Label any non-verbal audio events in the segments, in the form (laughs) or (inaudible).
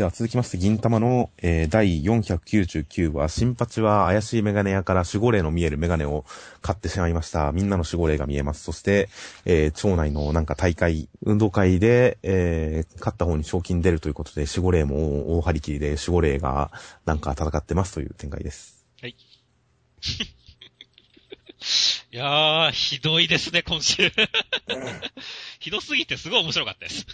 では続きまして、銀玉の、えー第499話、新八は怪しいメガネ屋から守護霊の見えるメガネを買ってしまいました。みんなの守護霊が見えます。そして、えー町内のなんか大会、運動会で、えー勝った方に賞金出るということで、守護霊も大張り切りで守護霊がなんか戦ってますという展開です。はい。(laughs) いやー、ひどいですね、今週。(laughs) ひどすぎてすごい面白かったです。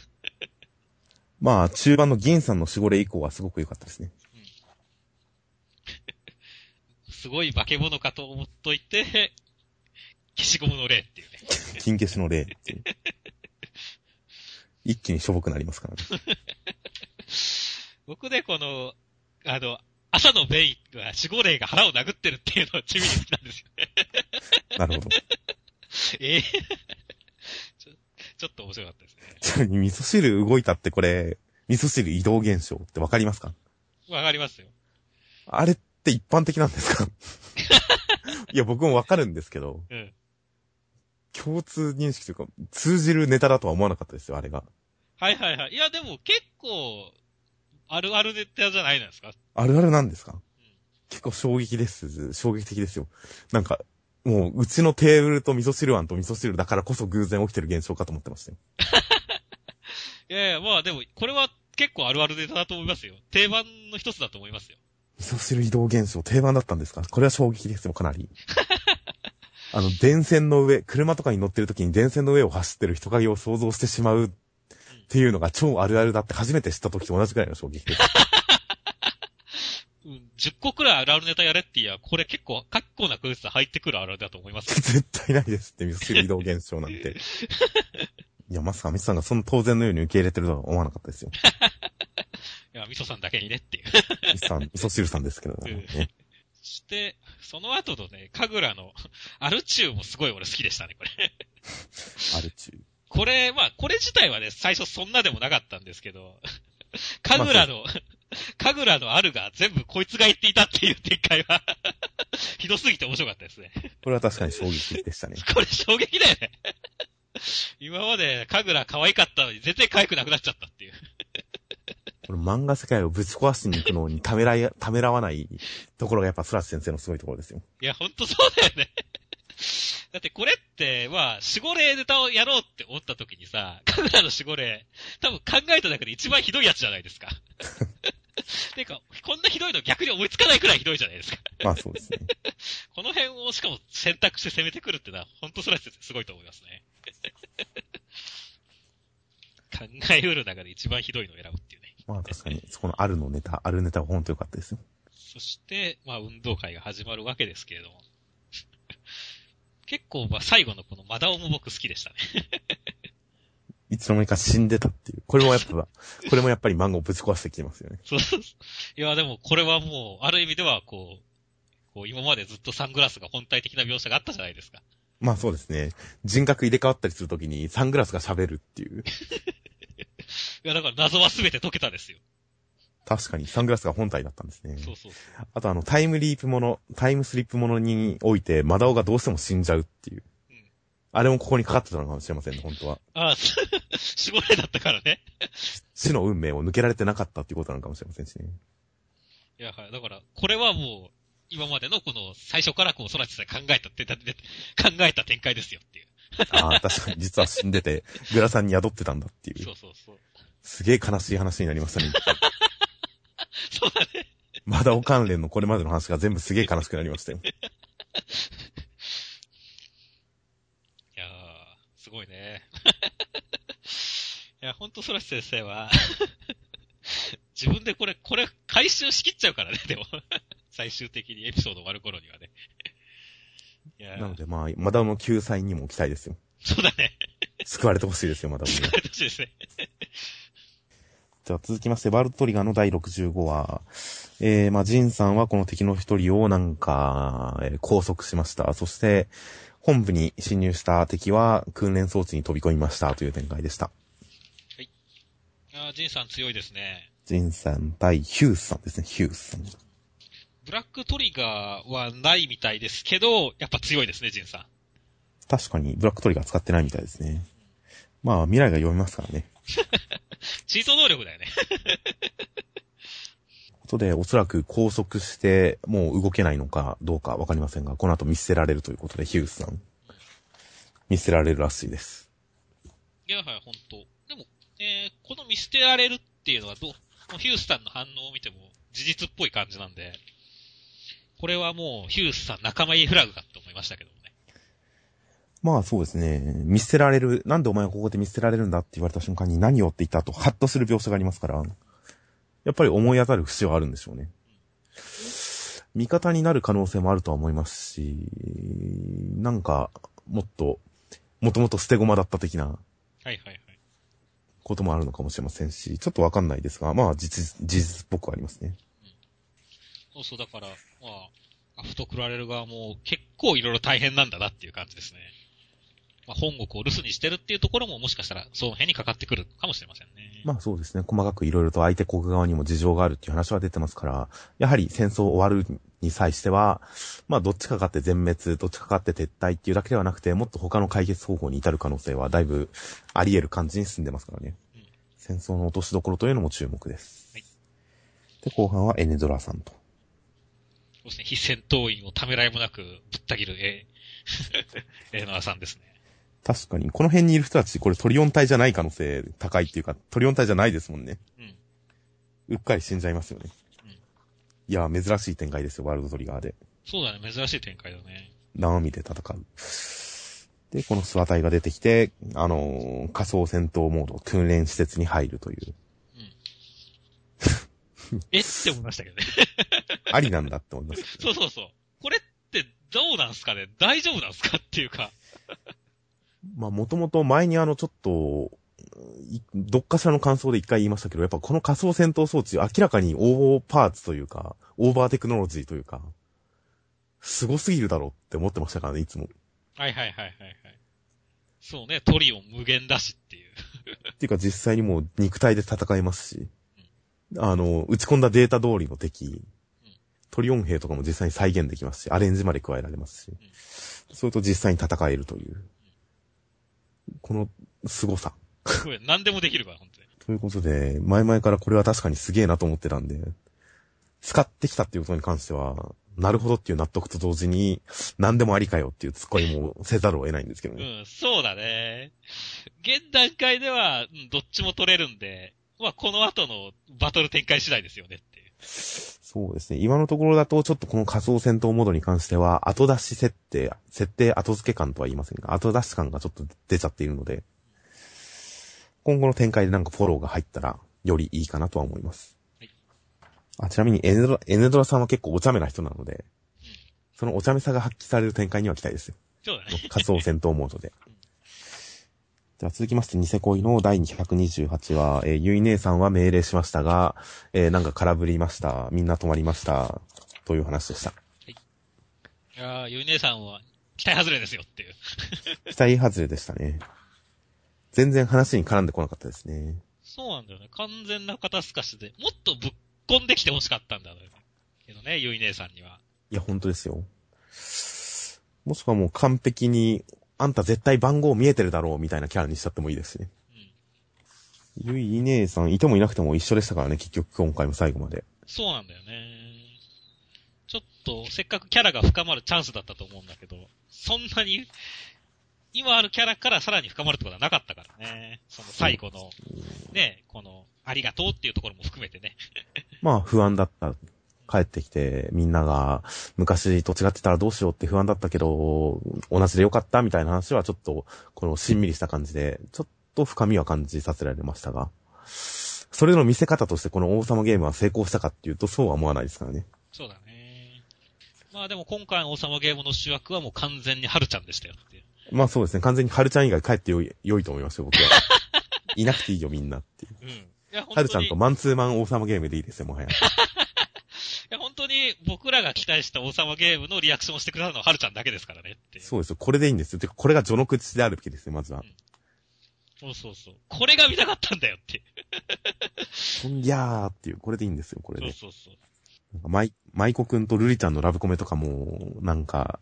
まあ、中盤の銀さんの守護霊以降はすごく良かったですね。(laughs) すごい化け物かと思っといて、消しゴムの霊っていうね。(laughs) 金消しの霊っていう。(laughs) 一気にしょぼくなりますからね。僕ね、この、あの、朝のベイが守護霊が腹を殴ってるっていうのを地味に好きなんですよね。なるほど。ええちょ、ちょっと面白かったですね。ちなみに味噌汁動いたってこれ、味噌汁移動現象ってわかりますか？わかりますよ。あれって一般的なんですか？(laughs) いや、僕もわかるんですけど、うん。共通認識というか、通じるネタだとは思わなかったですよ、あれが。はいはいはい。いや、でも結構、あるあるネタじゃないですか？あるあるなんですか？結構衝撃です。衝撃的ですよ。なんか、もう、うちのテーブルと味噌汁碗と味噌汁だからこそ偶然起きてる現象かと思ってましたよ。(laughs) いやいや、まあでも、これは結構あるあるネタだと思いますよ。定番の一つだと思いますよ。味噌汁移動現象定番だったんですか？これは衝撃ですよ、かなり。(laughs) あの、電線の上、車とかに乗ってる時に電線の上を走ってる人影を想像してしまうっていうのが超あるあるだって初めて知った時と同じくらいの衝撃です。うん、10個くらいあるあるネタやれって言や、これ結構、結構なクイズ入ってくるあるあるだと思いますよ。(laughs) 絶対ないですって、味噌汁移動現象なんて。(laughs) いや、まさかミスさんがその当然のように受け入れてるとは思わなかったですよ。(laughs) いや、味噌さんだけにねっていう。ミスさん、味噌汁さんですけどね。そして、その後のね、神楽の、アルチューもすごい俺好きでしたね、これ。アルチュー。これ、まあ、これ自体はね、最初そんなでもなかったんですけど、神楽の、神楽のあるが全部こいつが言っていたっていう展開は、(laughs) ひどすぎて面白かったですね。これは確かに衝撃でしたね。(laughs) これ衝撃だよね。今まで神楽可愛かったのに全然可愛くなくなっちゃったっていう。これ漫画世界をぶち壊しに行くのにためらい、(laughs) ためらわないところがやっぱスラッシュ先生のすごいところですよ。いや、ほんとそうだよね。だってこれって、まあ、守護霊ネタをやろうって思った時にさ、神楽の守護霊、多分考えた中で一番ひどいやつじゃないですか。(laughs) てか、こんなひどいの逆に思いつかないくらいひどいじゃないですか。まあそうですね。(laughs) この辺をしかも選択して攻めてくるってのは、ほんとそれはすごいと思いますね。(laughs) 考えうる中で一番ひどいのを選ぶっていうね。まあ確かに、そこのあるのネタ、あるネタは本当良かったですよ。そして、まあ、運動会が始まるわけですけれども。結構、まあ、最後のこのマダオも僕好きでしたね。いつの間にか死んでたっていう。これもやっぱ、これもやっぱり漫画をぶち壊してきてますよね。そうそう (laughs) いや、でも、これはもう、ある意味では、こう、こう、今までずっとサングラスが本体的な描写があったじゃないですか。まあそうですね。人格入れ替わったりするときにサングラスが喋るっていう。(laughs) いや、だから謎は全て解けたですよ。確かにサングラスが本体だったんですね。そうそうそう。あとあの、タイムリープもの、タイムスリップものにおいて、マダオがどうしても死んじゃうっていう。うんあれもここにかかってたのかもしれませんね、本当は。ああ、(laughs) 絞れだったからね。(laughs) 死の運命を抜けられてなかったっていうことなのかもしれませんしね。いや、はい。だから、これはもう、今までのこの、最初からこう、空知さん考えた、てたて考えた展開ですよっていう。ああ、確かに実は死んでて、(laughs) グラさんに宿ってたんだってい。そううそうそう。すげえ悲しい話になりましたね。そうだね。マダオ関連のこれまでの話が全部すげえ悲しくなりましたよ。いやー、すごいね。(laughs) いや、ほんと空知先生は、(laughs) 自分でこれ、これ、回収しきっちゃうからね、でも。(laughs) 最終的にエピソード終わる頃にはね。いやー、なのでまあ、マダオの救済にも期待ですよ。そうだね。救われてほしいですよ、マダオには。疲れてほしいですね。じゃあ続きまして、ワールドトリガーの第65話。えー、まあ、ジンさんはこの敵の一人をなんか、えー拘束しました。そして、本部に侵入した敵は訓練装置に飛び込みましたという展開でした。あージンさん強いですね。ジンさん対ヒュースさんですね、ヒュースさん。ブラックトリガーはないみたいですけど、やっぱ強いですね、ジンさん。確かに、ブラックトリガー使ってないみたいですね。まあ、未来が読めますからね。チート能力だよね。ことで、おそらく拘束して、もう動けないのかどうかわかりませんが、この後見捨てられるということで、ヒュースさん。見捨てられるらしいです。いや、はい、本当でも、えー、この見捨てられるっていうのはどう、ヒュースさんの反応を見ても事実っぽい感じなんで、これはもうヒュースさん仲間入りフラグかと思いましたけどもね。まあそうですね。見捨てられる。なんでお前はここで見捨てられるんだって言われた瞬間に何をって言った後、ハッとする描写がありますから、やっぱり思い当たる節はあるんでしょうね。味方になる可能性もあるとは思いますし、なんか、もっと、もともと捨て駒だった的なはいはいはい。こともあるのかもしれませんし、ちょっとわかんないですが、まあ実、事実っぽくはありますね。そうそう、だから、まあ、アフトクラレル側も結構いろいろ大変なんだなっていう感じですね。まあ、本国を留守にしてるっていうところももしかしたらその辺にかかってくるかもしれませんね。まあそうですね。細かくいろいろと相手国側にも事情があるっていう話は出てますから、やはり戦争終わるに際しては、まあどっちかかって全滅、どっちかかって撤退っていうだけではなくて、もっと他の解決方法に至る可能性はだいぶあり得る感じに進んでますからね。うん戦争の落としどころというのも注目です。はいで、後半はエネドラさんと。そうですね、非戦闘員をためらいもなくぶった切る、えー、エーナーさんですね。確かに、この辺にいる人たち、これトリオン隊じゃない可能性高いっていうか、トリオン隊じゃないですもんね。うん。うっかり死んじゃいますよね。うんいや、珍しい展開ですよ、ワールドトリガーで。そうだね、珍しい展開だね。生身で戦う。で、このスワ隊が出てきて、あのー仮想戦闘モード、訓練施設に入るという。(laughs) え？って思いましたけどね。(laughs) ありなんだって思います。そうそうそう。これってどうなんすかね？大丈夫なんすか？っていうか。まあ、もともと前にあの、ちょっと、いどっかしらの感想で一回言いましたけど、やっぱこの仮想戦闘装置、明らかにオーパーツというか、オーバーテクノロジーというか、凄すぎるだろうって思ってましたからね、いつも。はいはいはいはいはい。そうね、トリオン無限だしっていう。(laughs) っていうか実際にもう肉体で戦いますし、あの、打ち込んだデータ通りの敵、トリオン兵とかも実際に再現できますし、アレンジまで加えられますし、それと実際に戦えるという、この凄さ。これ何でもできるから、本当に。ということで、前々からこれは確かにすげえなと思ってたんで、使ってきたっていうことに関しては、なるほどっていう納得と同時に、何でもありかよっていうツッコミもせざるを得ないんですけどうね。ん、そうだね。現段階では、うんどっちも取れるんで、まあ、この後のバトル展開次第ですよねっていう。そうですね。今のところだと、ちょっとこの仮想戦闘モードに関しては、後出し設定、設定後付け感とは言いませんが、後出し感がちょっと出ちゃっているので、今後の展開でなんかフォローが入ったら、よりいいかなとは思います。はいあちなみにエネドラ、エネドラさんは結構お茶目な人なので、そのお茶目さが発揮される展開には期待ですよ。そうだね。仮想戦闘モードで。(laughs) では続きまして、ニセ恋の第228話、えーゆい姉さんは命令しましたが、えーなんか空振りました。みんな止まりました。という話でした。いやー、ゆい姉さんは期待外れですよっていう。(laughs) 期待外れでしたね。全然話に絡んでこなかったですね。そうなんだよね。完全な肩透かしで、もっとぶっこんできて欲しかったんだけどね、ゆい姉さんには。いや、本当ですよ。もしくはもう完璧に、あんた絶対番号見えてるだろうみたいなキャラにしちゃってもいいですしね。うん。ゆい姉さん、いてもいなくても一緒でしたからね、結局今回も最後まで。そうなんだよね。ちょっと、せっかくキャラが深まるチャンスだったと思うんだけど、そんなに、今あるキャラからさらに深まるってことはなかったからね。その最後の、ね、この、ありがとうっていうところも含めてね。(laughs) まあ不安だった。帰ってきて、みんなが昔と違ってたらどうしようって不安だったけど、同じでよかったみたいな話はちょっと、このしんみりした感じで、ちょっと深みは感じさせられましたが、それの見せ方としてこの王様ゲームは成功したかっていうとそうは思わないですからね。そうだね。まあでも今回の王様ゲームの主役はもう完全に春ちゃんでしたよって。まあそうですね、完全に春ちゃん以外帰ってよい良いと思いますよ、僕は。いなくていいよ、みんなっていう。うん。いや、本当に、い春ちゃんとマンツーマン王様ゲームでいいですよ、もはや。や、本当に僕らが期待した王様ゲームのリアクションをしてくださるのは春ちゃんだけですからねって。そうですよ、これでいいんですよ。てか、これが序の口であるべきですよ、まずは。そうそうそう。これが見たかったんだよって。ほんぎゃーっていう、これでいいんですよ、これで。そうそうそう。なんかマイ、マイコくんとルリちゃんのラブコメとかも、なんか、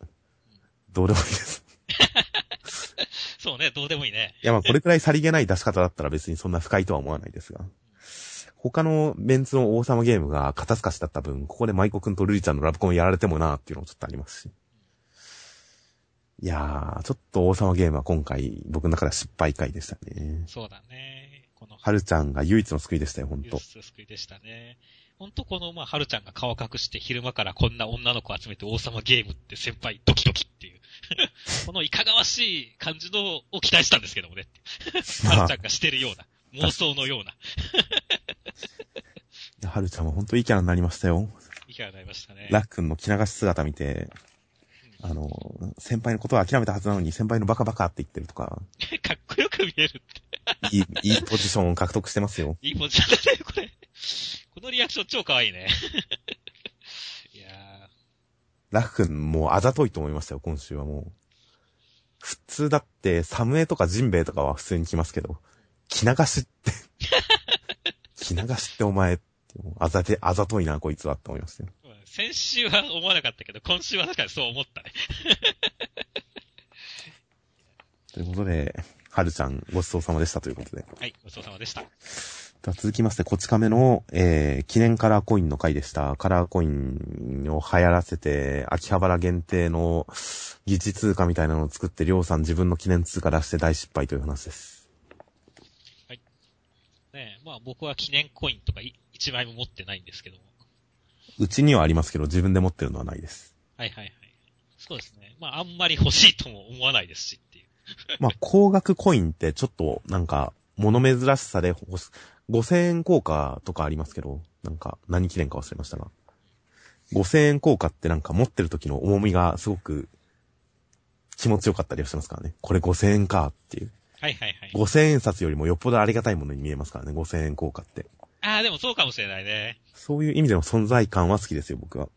どうでもいいです。(laughs) そうね、どうでもいいね。いや、まあ、これくらいさりげない出し方だったら別にそんな不快とは思わないですが。他のメンツの王様ゲームが肩透かしだった分、ここで舞子くんとルリちゃんのラブコンやられてもなーっていうのもちょっとありますし。いやー、ちょっと王様ゲームは今回僕の中では失敗回でしたね。そうだね。この、はるちゃんが唯一の救いでしたよ、ほんとユー。ス救いでしたね。ほんとこの、まあ、はるちゃんが顔隠して昼間からこんな女の子集めて王様ゲームって先輩ドキドキっていう。(laughs) このいかがわしい感じのを期待したんですけどもね。(laughs) はるちゃんがしてるような、妄想のような、いやはるちゃんはほんといいキャラになりましたよ。いかがになりましたね。ラックンの着流し姿見て、あの、先輩のことは諦めたはずなのに先輩のバカバカって言ってるとか、(laughs) かっこよく見えるって。いい、いいポジションを獲得してますよ。(laughs) いいポジションだね、これ。このリアクション超可愛いね。(laughs) いやラックンもうあざといと思いましたよ、今週はもう。普通だって、サムエとかジンベエとかは普通に来ますけど、着流しって、着流しってお前あざて、あざといな、こいつはって思いましたよ。ー、先週は思わなかったけど、今週は確かにそう思ったね。(laughs) ということで、はるちゃんごちそうさまでしたということで。はい、ごちそうさまでした。続きまして、こち亀の、えー、記念カラーコインの回でした。カラーコインを流行らせて、秋葉原限定の疑似通貨みたいなのを作って、りょうさん自分の記念通貨出して大失敗という話です。ねまあ僕は記念コインとかい一枚も持ってないんですけども。うちにはありますけど、自分で持ってるのはないです。はいはいはい。そうですね。まああんまり欲しいとも思わないですしっていう。(laughs) まあ、高額コインってちょっと、なんか、物珍しさで欲し、5000円硬貨とかありますけど、なんか、何記念か忘れましたが。5000円硬貨ってなんか持ってる時の重みがすごく気持ちよかったりはしますからね。これ5000円かっていう。はいはいはい。5000円札よりもよっぽどありがたいものに見えますからね、5000円硬貨って。ああ、でもそうかもしれないね。そういう意味での存在感は好きですよ、僕は。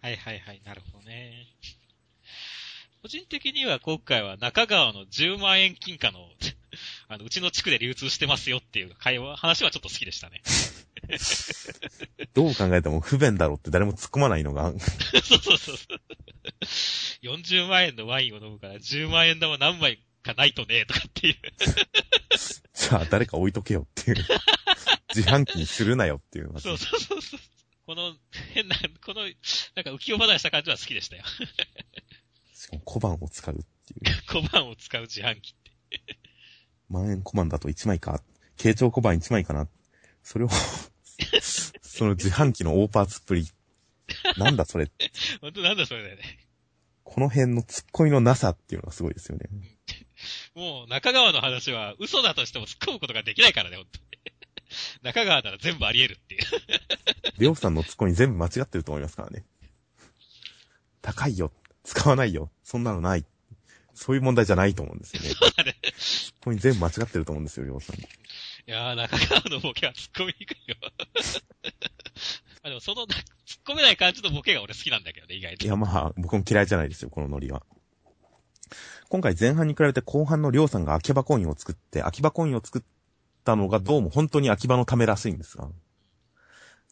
はいはいはい。なるほどね。個人的には今回は中川の10万円金貨の、(laughs) あの、うちの地区で流通してますよっていう会話、話はちょっと好きでしたね。どう考えても不便だろうって誰も突っ込まないのが、(laughs) そうそうそうそう。40万円のワインを飲むから10万円玉何枚かないとね、とかっていう。じゃあ誰か置いとけよっていう。自販機にするなよっていう。そうそうそうそう。この、変な、この、なんか浮世離れした感じは好きでしたよ。しかも小判を使うっていう。小判を使う自販機って。万円小判だと1枚か。慶長小判1枚かな。それを、その自販機のオーパーツっぷり。なんだそれ。本当なんだそれだよね。この辺の突っ込みのなさっていうのがすごいですよね。もう中川の話は嘘だとしても突っ込むことができないからね、本当に。中川なら全部あり得るっていう。りょうさんの突っ込み全部間違ってると思いますからね。高いよ。使わないよ。そんなのない。そういう問題じゃないと思うんですよね。そうだね。突っ込み全部間違ってると思うんですよ、りょうさん。いやー、中川のボケは突っ込みにくいよ。(laughs) あでもその、突っ込めない感じのボケが俺好きなんだけどね、意外と。いや、まあ、僕も嫌いじゃないですよ、このノリは。今回前半に比べて後半のりょうさんが秋葉コインを作って、秋葉コインを作ったのがどうも本当に秋葉のためらしいんですが、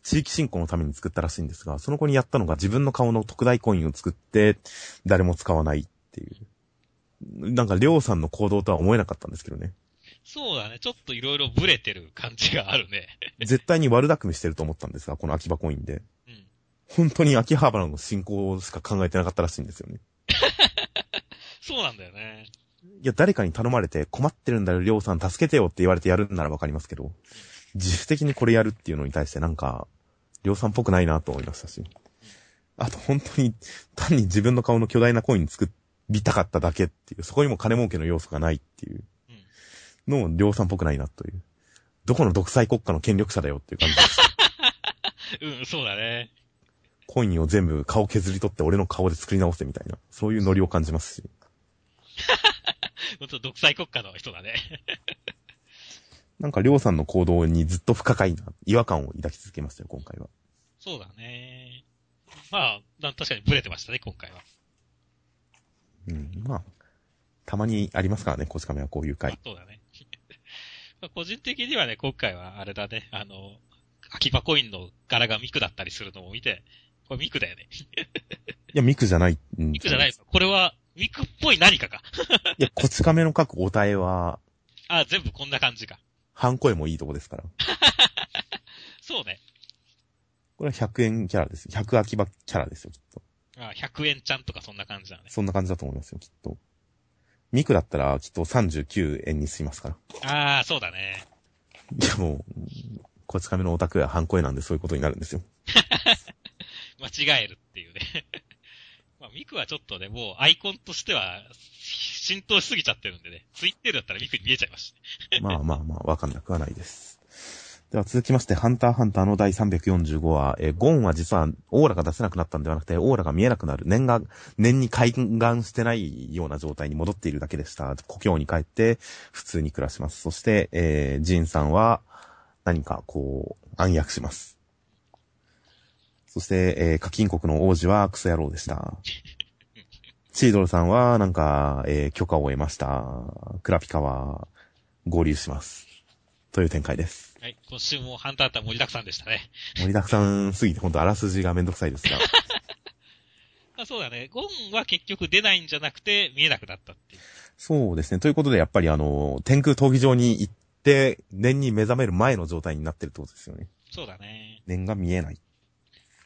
地域振興のために作ったらしいんですが、その子にやったのが自分の顔の特大コインを作って、誰も使わないっていう。なんか、りょうさんの行動とは思えなかったんですけどね。そうだね。ちょっといろいろブレてる感じがあるね。絶対に悪巧みしてると思ったんですが、この秋葉コインで。うん。本当に秋葉原の進行しか考えてなかったらしいんですよね。(laughs) そうなんだよね。いや、誰かに頼まれて困ってるんだよ、りょうさん助けてよって言われてやるんならわかりますけど、自主的にこれやるっていうのに対してなんか、りょうさんっぽくないなと思いましたし。あと本当に、単に自分の顔の巨大なコイン作りたかっただけっていう、そこにも金儲けの要素がないっていううん。のもりょうさんっぽくないなという。どこの独裁国家の権力者だよっていう感じです。(laughs) うん、そうだね。コインを全部顔削り取って俺の顔で作り直せみたいな、そういうノリを感じますし。ほんと独裁国家の人だね。(laughs) なんかりょうさんの行動にずっと不可解な違和感を抱き続けましたよ、今回は。そうだね。まあ、な確かにブレてましたね、今回は。うん、まあ、たまにありますからね、コチカメはこういう回。そうだね。(laughs) まあ個人的にはね、今回はあれだね、あの、秋葉コインの柄がミクだったりするのを見て、これミクだよね。いや、ミクじゃない。うん、ミクじゃないのこれは、ミクっぽい何かか。いや、コチカメの書くお答えは、あ、全部こんな感じか。半声もいいとこですから。(laughs) そうね。これは100円キャラです。100秋葉キャラですよ、きっと。あ100円ちゃんとかそんな感じだね。そんな感じだと思いますよ、きっと。ミクだったら、きっと39円にしますから。ああ、そうだね。いや、もう、こち亀のオタクやハンコ絵なんでそういうことになるんですよ。(laughs) 間違えるっていうね。まあ、ミクはちょっとね、もうアイコンとしては、浸透しすぎちゃってるんでね。ツイッテーだったらミクに見えちゃいました。(laughs) まあまあまあ、わかんなくはないです。では続きまして、ハンターハンターの第345話、えーゴンは実はオーラが出せなくなったんではなくて、オーラが見えなくなる。念が、念に開眼してないような状態に戻っているだけでした。故郷に帰って、普通に暮らします。そして、えー、ジンさんは、何かこう、暗躍します。そして、えー、課金国の王子はクソ野郎でした。チードルさんは、なんか、えー許可を得ました。クラピカは、合流します。という展開です。はい。今週もハンターハンター盛りだくさんでしたね。盛りだくさんすぎて、ほんとあらすじがめんどくさいですが。(laughs) あそうだね。ゴンは結局出ないんじゃなくて見えなくなったっていう。そうですね。ということで、やっぱりあの、天空闘技場に行って、念に目覚める前の状態になってるってことですよね。そうだね。念が見えない。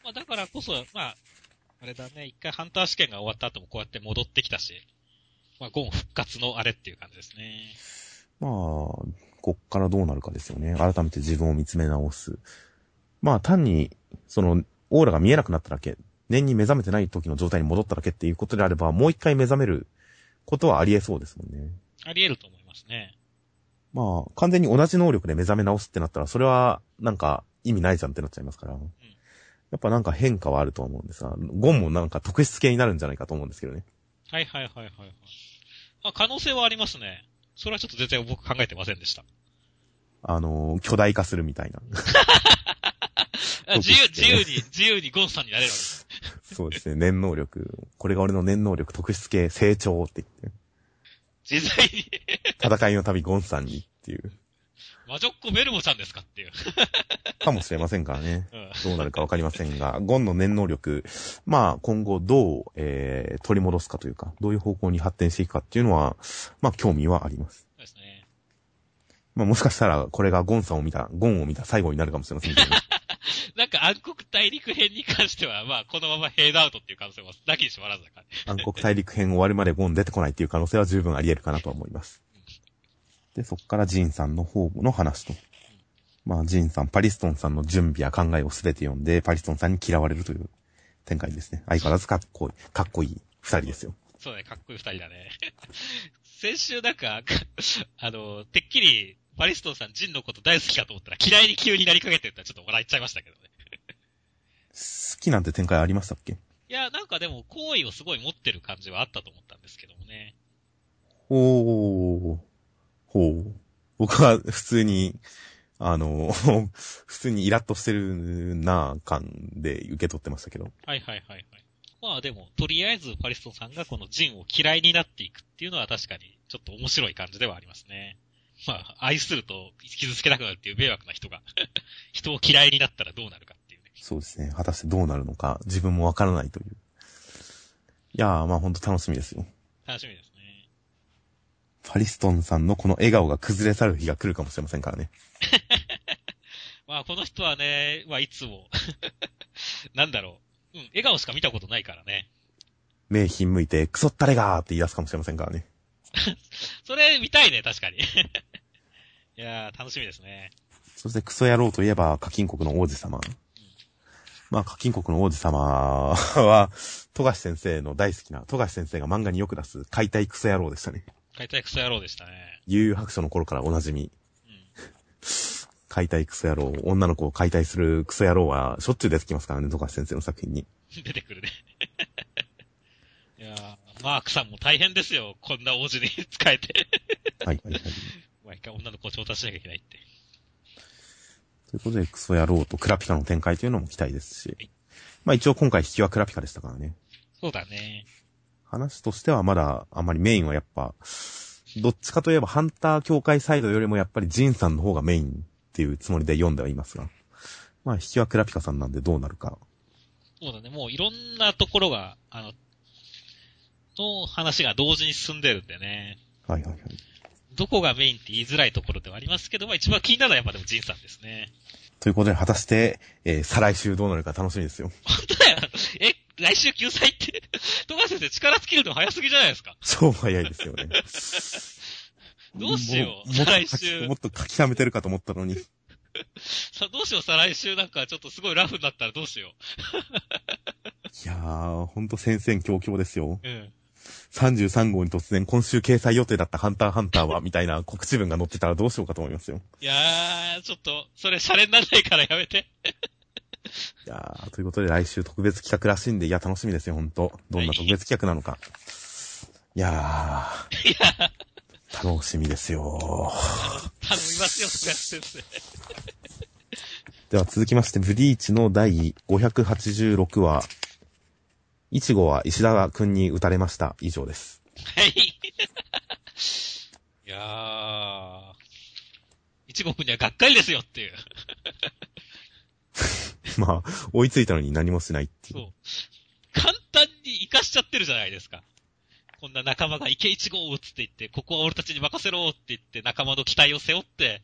まあだからこそ、まあ、あれだね。一回ハンター試験が終わった後もこうやって戻ってきたし、まあゴン復活のあれっていう感じですね。まあ、こっからどうなるかですよね。改めて自分を見つめ直す。まあ、単に、その、オーラが見えなくなっただけ、念に目覚めてない時の状態に戻っただけっていうことであれば、もう一回目覚めることはあり得そうですもんね。あり得ると思いますね。まあ、完全に同じ能力で目覚め直すってなったら、それは、なんか、意味ないじゃんってなっちゃいますから。やっぱなんか変化はあるとは思うんですが、ゴンもなんか特質系になるんじゃないかと思うんですけどね。はいはいはいはいはい。あ、可能性はありますね。それはちょっと全然僕考えてませんでした。あのー、巨大化するみたいな。あ (laughs) 自由、自由に、自由にゴンさんになれるわけです。(laughs) そうですね、念能力。これが俺の念能力特質系成長って言って。(laughs) 実際に、戦いの旅ゴンさんにっていう。魔女っ子メルモちゃんですかっていう。(laughs) かもしれませんからね。(laughs) うん。どうなるかわかりませんが、ゴンの念能力、まあ今後どう、えー、取り戻すかというか、どういう方向に発展していくかっていうのは、まあ興味はあります。そうですね。まあもしかしたらこれがゴンさんを見た、ゴンを見た最後になるかもしれませんけど、ね、(laughs) なんか暗黒大陸編に関しては、まあ、このままヘイドアウトっていう可能性もなきにしもあらずだから。暗黒大陸編終わるまでゴン出てこないっていう可能性は十分あり得るかなとは思います。で、そっからジンさんの方の話と。まあ、ジンさん、パリストンさんの準備や考えをすべて読んで、パリストンさんに嫌われるという展開ですね。相変わらずかっこいい、かっこいい二人ですよ。そうだね、かっこいい二人だね。(laughs) 先週なんか、あの、てっきり、バリストンさん、ジンのこと大好きかと思ったら嫌いに急になりかけてるってちょっと笑っちゃいましたけどね。好きなんて展開ありましたっけ？いや、なんかでも、好意をすごい持ってる感じはあったと思ったんですけどもね。ほう。ほう。僕は普通に、あの、(laughs) 普通にイラッとしてるな感で受け取ってましたけど。はいはいはいはい。まあでも、とりあえずパリストンさんがこのジンを嫌いになっていくっていうのは確かにちょっと面白い感じではありますね。まあ、愛すると傷つけなくなるっていう迷惑な人が、(laughs) 人を嫌いになったらどうなるかっていうね。そうですね。果たしてどうなるのか、自分もわからないという。いやー、まあほんと楽しみですよ。楽しみですね。パリストンさんのこの笑顔が崩れ去る日が来るかもしれませんからね。(laughs) まあこの人はね、まあいつも、(laughs) なんだろう。うん、笑顔しか見たことないからね。目ひんむいて、クソったれがーって言い出すかもしれませんからね。(laughs) それ見たいね、確かに。いやー、楽しみですね。そしてクソ野郎といえば、課金国の王子様。まあ、課金国の王子様は、富樫先生の大好きな、富樫先生が漫画によく出す解体クソ野郎でしたね。解体クソ野郎でしたね。悠々白書の頃からおなじみ。うん。解体クソ野郎、女の子を解体するクソ野郎はしょっちゅう出てきますからね、富樫先生の作品に。(laughs) 出てくるね。(laughs) いやー、マークさんも大変ですよ。こんな王子に使えて。はい、はい、はい。(laughs) 毎回女の子を調達しなきゃいけないって。ということで、クソ野郎とクラピカの展開というのも期待ですし。まあ一応今回引きはクラピカでしたからね。そうだね。話としてはまだあんまりメインはやっぱ、どっちかといえばハンター協会サイドよりもやっぱりジンさんの方がメインっていうつもりで読んではいますが。まあ引きはクラピカさんなんでどうなるか。そうだね。もういろんなところが、あの、の話が同時に進んでるんでね。はいはいはい。どこがメインって言いづらいところではありますけど、まあ一番気になるのはやっぱでもジンさんですね。ということで、果たして、えー再来週どうなるか楽しみですよ。(laughs) 本当だよ。え、来週救済って、(laughs) 富樫先生力尽きるの早すぎじゃないですか。超早いですよね。(laughs) どうしようももっと再来週もっと書き溜めてるかと思ったのに。(laughs) さ、どうしよう、再来週なんかちょっとすごいラフになったらどうしよいやー、ほんと戦々恐々ですよ。う。うん。33号に突然今週掲載予定だったハンターハンターは、みたいな告知文が載ってたらどうしようかと思いますよ。いやー、ちょっと、それシャレにならないからやめて。いやー、ということで来週特別企画らしいんで、いや、楽しみですよ、ほんと。どんな特別企画なのか。いやー、楽しみですよ。(laughs) 頼みますよ、富樫先生。では続きまして、ブリーチの第586話。いちごは石田くんに打たれました。以上です。はい。いやー、一国にはがっかりですよっていう。(laughs) (laughs) まあ、追いついたのに何もしないっていそうう。。簡単に活かしちゃってるじゃないですか。こんな仲間が池一号を打つって言って、ここは俺たちに任せろって言って、仲間の期待を背負って、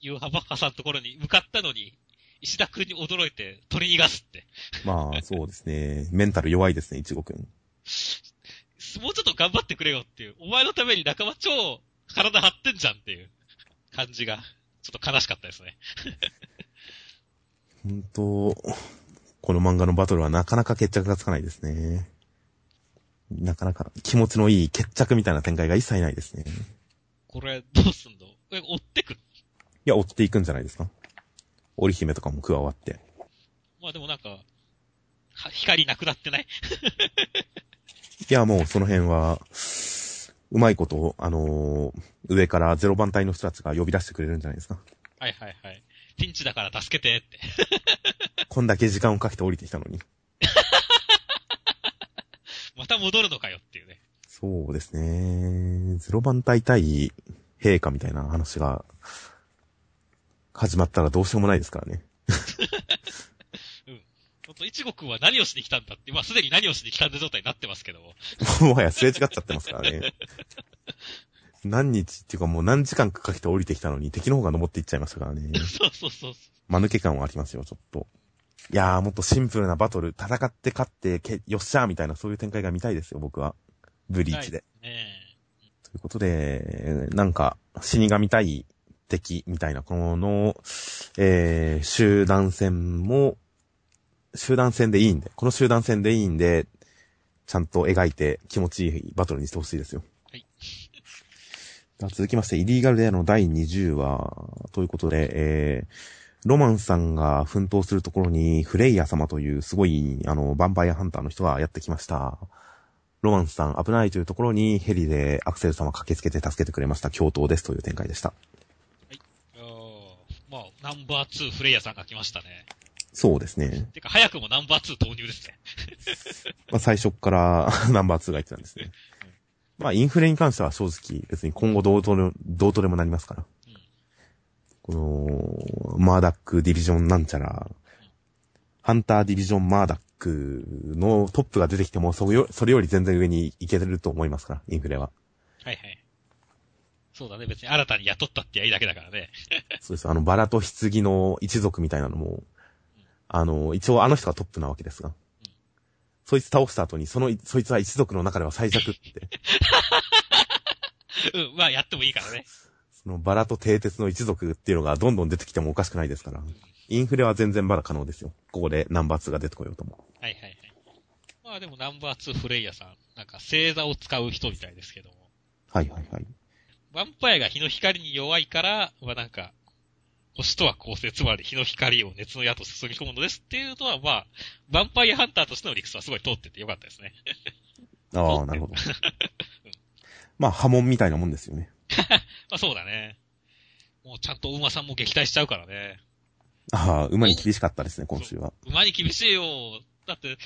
ユーハバッカさんのところに向かったのに、石田君に驚いて取り逃がすって。(laughs) まあ、そうですね。メンタル弱いですね、いちごくん。もうちょっと頑張ってくれよっていう。お前のために仲間超体張ってんじゃんっていう感じが、ちょっと悲しかったですね。(laughs) 本当この漫画のバトルはなかなか決着がつかないですね。なかなか気持ちのいい決着みたいな展開が一切ないですね。これ、どうすんの？え、追ってくいや、追っていくんじゃないですか。織姫とかも加わって。まあでもなんか、は光なくなってない？(laughs) いや、もうその辺は、うまいこと、あのー上からゼロ番隊の人たちが呼び出してくれるんじゃないですか。はいはいはい。ピンチだから助けてって。(laughs) こんだけ時間をかけて降りてきたのに。(laughs) また戻るのかよっていうね。そうですね。ゼロ番隊対陛下みたいな話が始まったらどうしようもないですからね。(laughs) ほんと、一国は何をしに来たんだって、まあすでに何をしに来たんだ状態になってますけども。もはやすれ違っちゃってますからね。何日っていうかもう何時間かかけて降りてきたのに敵の方が登っていっちゃいましたからね。(laughs) そうそうそう。間抜け感はありますよ、ちょっと。いやー、もっとシンプルなバトル、戦って勝って、けよっしゃーみたいなそういう展開が見たいですよ、僕は。ブリーチで。ねということで、なんか、死神対敵みたいな、この、えー、集団戦も、集団戦でいいんで、この集団戦でいいんで、ちゃんと描いて気持ちいいバトルにしてほしいですよ。続きまして、イリーガルレアの第20話、ということで、えー、ロマンさんが奮闘するところに、フレイヤ様というすごい、あの、ヴァンパイアハンターの人がやってきました。ロマンスさん危ないというところにヘリでアクセル様駆けつけて助けてくれました。共闘ですという展開でした。え。あーまあ、ナンバー2フレイヤさんが来ましたね。そうですね。てか、早くもナンバー2導入ですね。まあ、最初っから (laughs) ナンバー2が言ってたんですね。まあ、インフレに関しては正直別に今後どうとでも、どうとでもなりますから。うんこの、マーダックディビジョンなんちゃら、ハンターディビジョンマーダックのトップが出てきても、それよそれより全然上に行けてると思いますから、インフレは。はいはい。そうだね、別に新たに雇ったってやいいだけだからね。(laughs) そうです。あの、バラと棺の一族みたいなのも、あの、一応あの人がトップなわけですが、そいつ倒した後に、その、そいつは一族の中では最弱って、(laughs) うん、まあやってもいいからね。(laughs) そのバラと蹄鉄の一族っていうのがどんどん出てきてもおかしくないですから、インフレは全然まだ可能ですよ。ここでナンバー2が出てこようとも。はいはいはい。まあでもナンバー2フレイヤさん、なんか星座を使う人みたいですけども。はいはいはい。ヴァンパイアが日の光に弱いから、まあなんか、星とは構成、つまり日の光を熱の矢と注ぎ込むのですっていうのは、まあ、ヴァンパイアハンターとしての理屈はすごい通っててよかったですね。ああ、なるほど。(laughs) まあ、波紋みたいなもんですよね。(laughs) まあそうだね。もうちゃんと馬さんも撃退しちゃうからね。ああ、馬に厳しかったですね、今週は。馬に厳しいよ。だって、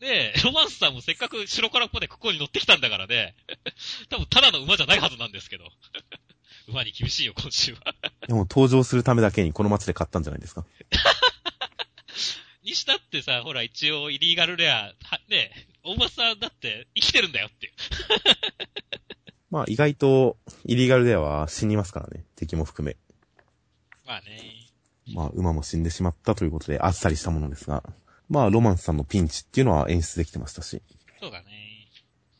ねえ、ロマンスさんもせっかく城からまでここに乗ってきたんだからね。(laughs) 多分ただの馬じゃないはずなんですけど。馬に厳しいよ、今週は。(laughs) でも登場するためだけにこの街で買ったんじゃないですか？(laughs) にしたってさ、ほら一応イリーガルレア、はねえ、大馬さんだって生きてるんだよっていう。(laughs) まあ、意外と、イリーガルでは死にますからね。敵も含め。まあね。まあ、馬も死んでしまったということで、あっさりしたものですが、まあ、ロマンスさんのピンチっていうのは演出できてましたし、そうだね。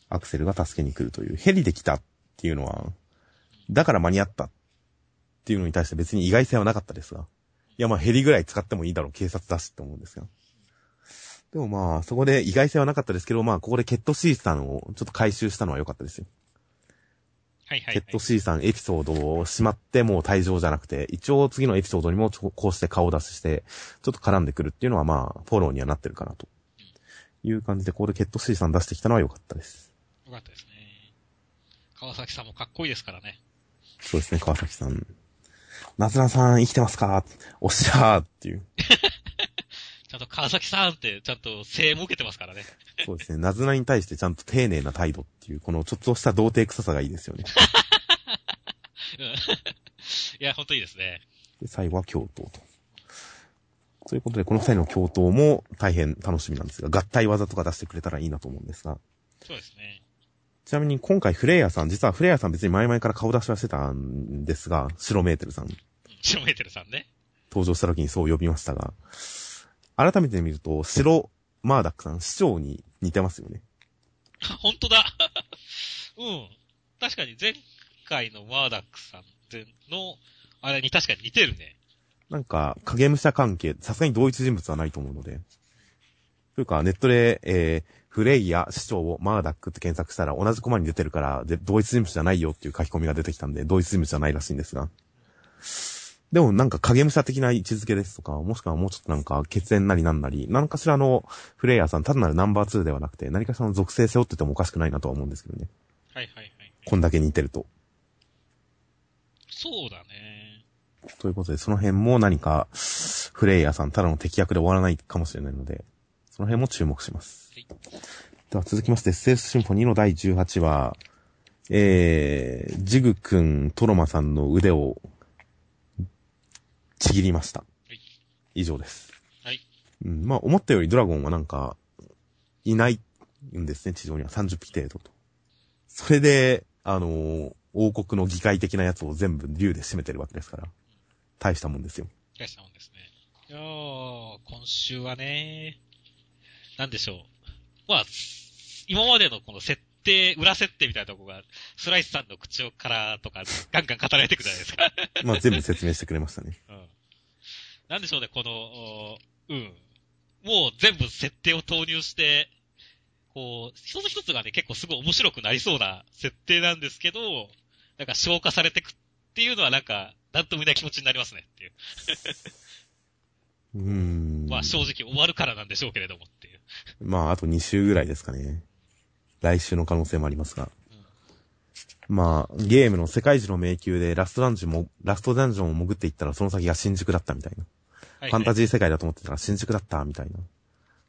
アクセルが助けに来るという、ヘリで来たっていうのは、だから間に合ったっていうのに対して別に意外性はなかったですが、いやまあヘリぐらい使ってもいいだろう、警察だしって思うんですよ。でもまあ、そこで意外性はなかったですけど、まあ、ここでケット C さんをちょっと回収したのは良かったですよ。はいはい、はい。ケット C さんエピソードをしまってもう退場じゃなくて、一応次のエピソードにもこうして顔出しして、ちょっと絡んでくるっていうのはまあ、フォローにはなってるかなと。いう感じで、ここでケット C さん出してきたのは良かったです。よかったですね。川崎さんもかっこいいですからね。そうですね、川崎さん。なずなさん生きてますか？おっしゃーっていう。(laughs) ちゃんと川崎さんって、ちゃんと声援も受けてますからね。そうですね、なずなに対してちゃんと丁寧な態度っていう、このちょっとした童貞臭さがいいですよね。うん (laughs) いや、ほんといいですね。で、最後は共闘と。ということで、この二人の共闘も大変楽しみなんですが、合体技とか出してくれたらいいなと思うんですが。そうですね。ちなみに今回フレイヤさん、実はフレイヤさん別に前々から顔出しはしてたんですが、白メーテルさん、うん白メーテルさんね。登場した時にそう呼びましたが、改めて見ると、白マーダックさん、市長に似てますよね。あほんとだ。(laughs) うん。確かに前回のマーダックさんの、あれに確かに似てるね。なんか、影武者関係、さすがに同一人物はないと思うので。というか、ネットで、えー、フレイヤ市長をマーダックって検索したら同じコマに出てるから、で、同一人物じゃないよっていう書き込みが出てきたんで、同一人物じゃないらしいんですが。でもなんか影武者的な位置づけですとか、もしくはもうちょっとなんか血縁なりなんなり、何かしらのフレイヤーさん、単なるナンバー2ではなくて、何かしらの属性背負っててもおかしくないなとは思うんですけどね。はいはいはい。こんだけ似てると。そうだね。ということで、その辺も何か、フレイヤーさんただの敵役で終わらないかもしれないので、その辺も注目します。はいでは続きまして、ステルスシンフォニーの第18話、えー、ジグ君、トロマさんの腕を、ちぎりました。い以上です。はい。うん、まあ、思ったよりドラゴンはなんか、いないんですね、地上には30匹程度と。それで、あのー王国の議会的なやつを全部竜で占めてるわけですから。大したもんですよ。大したもんですね。いやー、今週はね、なんでしょう。まあ、今までのこの設定、裏設定みたいなとこが、スライスさんの口をからとか、ガンガン語られてくじゃないですか。まあ、全部説明してくれましたね。(laughs) うん。なんでしょうね、この、おうん。もう全部設定を投入して、こう、一つ一つがね、結構すごい面白くなりそうな設定なんですけど、なんか消化されてくっていうのはなんか、なんとも言えない気持ちになりますねっていう。うーん。まあ正直終わるからなんでしょうけれどもっていう。まあ、あと2週ぐらいですかね。来週の可能性もありますが。まあ、ゲームの世界一の迷宮でラストダンジョンも、ラストダンジョンを潜っていったらその先が新宿だったみたいな。はいファンタジー世界だと思ってたら新宿だったみたいな。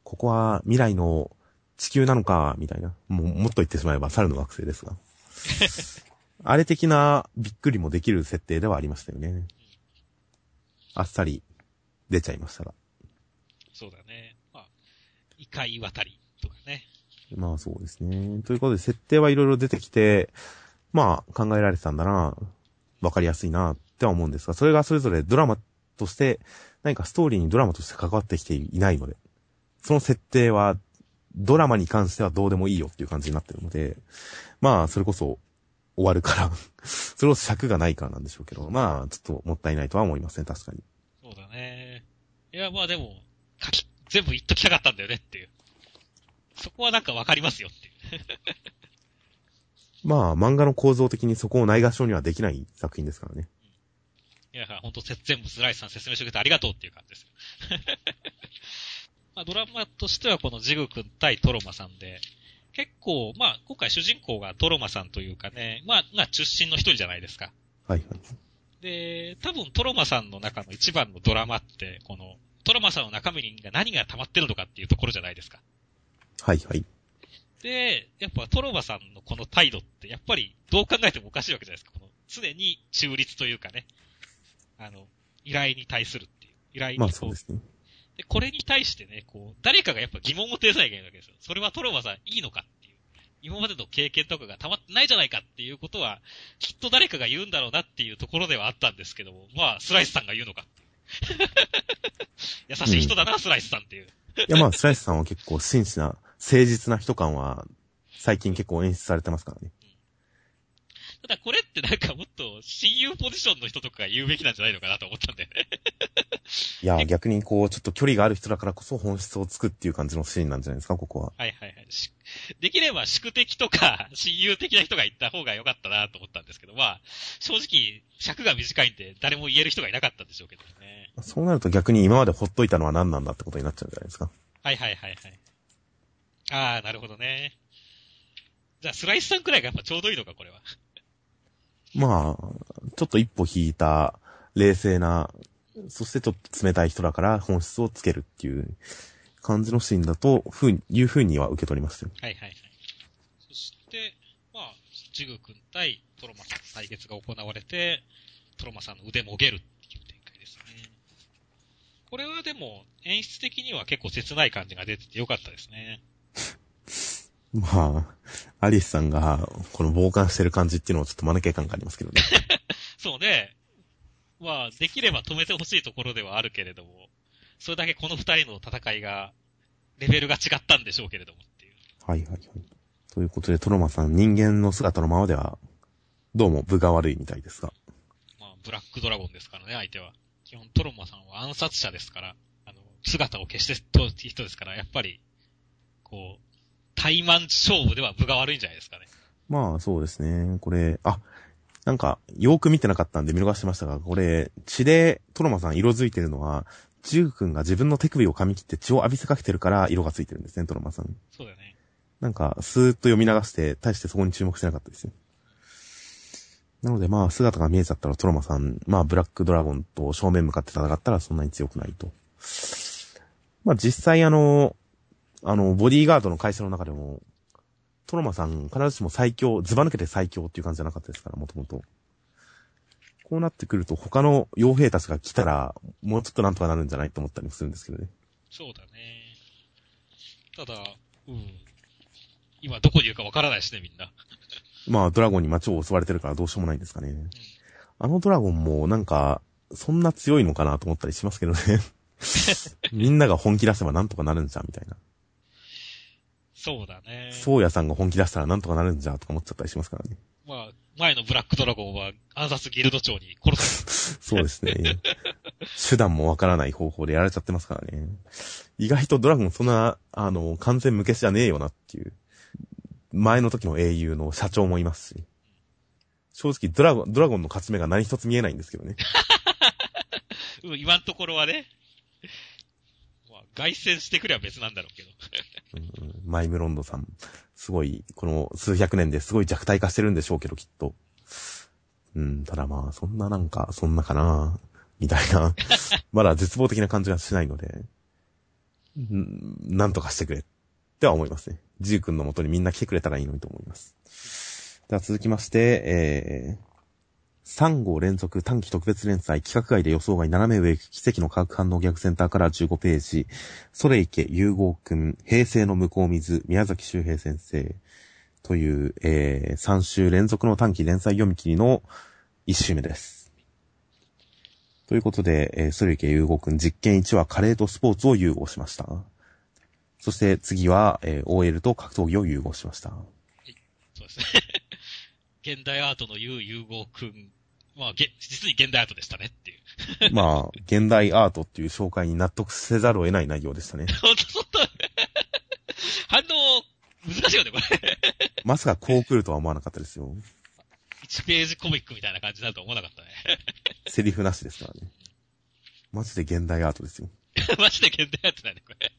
ここは未来の地球なのかみたいな。もう、もっと言ってしまえば猿の惑星ですが。(laughs) あれ的なびっくりもできる設定ではありましたよね。あっさり出ちゃいましたが。そうだね。まあ、異界渡りとかね。まあそうですね。ということで、設定はいろいろ出てきて、まあ考えられてたんだな、わかりやすいなっては思うんですが、それがそれぞれドラマとして、何かストーリーにドラマとして関わってきていないので、その設定は、ドラマに関してはどうでもいいよっていう感じになってるので、まあそれこそ終わるから、(laughs) それを尺がないからなんでしょうけど、まあちょっともったいないとは思いますね、確かに。そうだね。いや、まあでも、書き、全部言っときたかったんだよねっていう。そこはなんかわかりますよっていう。まあ漫画の構造的にそこをないがしろにはできない作品ですからね。いや、ほんと、全部スライスさん説明してくれてありがとうっていう感じですよ。(laughs) まあ、ドラマとしてはこのジグ君対トロマさんで、結構、まあ、今回主人公がトロマさんというかね、まあ、まあ、中心の一人じゃないですか。はいはい。で、多分トロマさんの中の一番のドラマって、この、トロマさんの中身に何が溜まってるのかっていうところじゃないですか。はいはい。で、やっぱトロマさんのこの態度って、やっぱりどう考えてもおかしいわけじゃないですか。この常に中立というかね、あの、依頼に対するっていう。依頼にこまあそうですね。で、これに対してね、こう、誰かがやっぱ疑問を呈さなきゃいけないわけですよ。それはトロマさんいいのかっていう。今までの経験とかが溜まってないじゃないかっていうことは、きっと誰かが言うんだろうなっていうところではあったんですけども、まあ、スライスさんが言うのかっていう。(laughs) 優しい人だな、スライスさんっていう。いやまあ、スライスさんは結構真摯な、誠実な人感は、最近結構演出されてますからね。ただこれってなんかもっと親友ポジションの人とかが言うべきなんじゃないのかなと思ったんだよね。いや、逆にこう、ちょっと距離がある人だからこそ本質をつくっていう感じのシーンなんじゃないですか、ここは。はいはいはい。しできれば宿敵とか親友的な人が言った方が良かったなと思ったんですけど、まあ、正直、尺が短いんで誰も言える人がいなかったんでしょうけどね。そうなると逆に今までほっといたのは何なんだってことになっちゃうんじゃないですか。はいはいはいはい。ああ、なるほどね。じゃあ、スライスさんくらいがやっぱちょうどいいのか、これは。まあ、ちょっと一歩引いた、冷静な、そしてちょっと冷たい人だから本質をつけるっていう感じのシーンだと、ふう、いうふうには受け取りますよ。はいはいはい。そして、まあ、ジグ君対トロマさんの対決が行われて、トロマさんの腕もげるっていう展開ですね。これはでも、演出的には結構切ない感じが出ててよかったですね。まあ、アリスさんが、この傍観してる感じっていうのをちょっと間抜け感がありますけどね。(laughs) そうね。まあ、できれば止めてほしいところではあるけれども、それだけこの二人の戦いが、レベルが違ったんでしょうけれどもっていう。はいはいはい。ということで、トロマさん、人間の姿のままでは、どうも分が悪いみたいですが。まあ、ブラックドラゴンですからね、相手は。基本トロマさんは暗殺者ですから、あの、姿を消してと人ですから、やっぱり、こう、対マン勝負では分が悪いんじゃないですかね。まあ、そうですね。これ、あ、なんか、よーく見てなかったんで見逃してましたが、これ、血でトロマさん色づいてるのは、ジュー君が自分の手首を噛み切って血を浴びせかけてるから色がついてるんですね、トロマさん。そうだよね。なんか、スーッと読み流して、大してそこに注目してなかったですよ。なのでまあ、姿が見えちゃったらトロマさん、まあ、ブラックドラゴンと正面向かって戦ったらそんなに強くないと。まあ、実際あの、あの、ボディーガードの会社の中でも、トロマさん必ずしも最強、ズバ抜けて最強っていう感じじゃなかったですから、もともと。こうなってくると他の傭兵たちが来たら、もうちょっとなんとかなるんじゃないと思ったりもするんですけどね。そうだね。ただ、うん。今どこにいるかわからないしね、みんな。(laughs) まあ、ドラゴンに街を襲われてるからどうしようもないんですかね。あのドラゴンもなんか、そんな強いのかなと思ったりしますけどね。(laughs) (laughs) みんなが本気出せばなんとかなるんじゃん、みたいな。そうだね。そうやさんが本気出したらなんとかなるんじゃ、とか思っちゃったりしますからね。まあ、前のブラックドラゴンは暗殺ギルド長に殺さ (laughs) そうですね。手段もわからない方法でやられちゃってますからね。意外とドラゴンそんな、あの、完全無欠じゃねえよなっていう。前の時の英雄の社長もいますし。正直ドラゴン、ドラゴンの勝ち目が何一つ見えないんですけどね。(laughs) うん、今のところはね。まあ、凱旋してくれば別なんだろうけど。うんうんマイムロンドさん、すごい、この数百年ですごい弱体化してるんでしょうけど、きっと。うん、ただまあ、そんななんか、そんなかな、みたいな。(laughs) まだ絶望的な感じがしないので、んなんとかしてくれ、っては思いますね。ジュー君の元にみんな来てくれたらいいのにと思います。では続きまして、えー、3号連続短期特別連載企画外で予想外斜め上奇跡の科学反応逆センターから15ページ、ソレイケ融合くん、平成の向こう水、宮崎周平先生という、えー、3週連続の短期連載読み切りの1週目です。ということで、えー、ソレイケ融合くん実験1はカレーとスポーツを融合しました。そして次は、えー、OL と格闘技を融合しました。はいそうですね。現代アートの言う融合くん。まあ、げ、実に現代アートでしたねっていう。(laughs) まあ、現代アートっていう紹介に納得せざるを得ない内容でしたね。ほんと、そんな、反応、難しいよね、これ。(laughs) まさかこう来るとは思わなかったですよ。1ページコミックみたいな感じになると思わなかったね。(laughs) セリフなしですからね。マジで現代アートですよ。マジで現代アートだね、これ。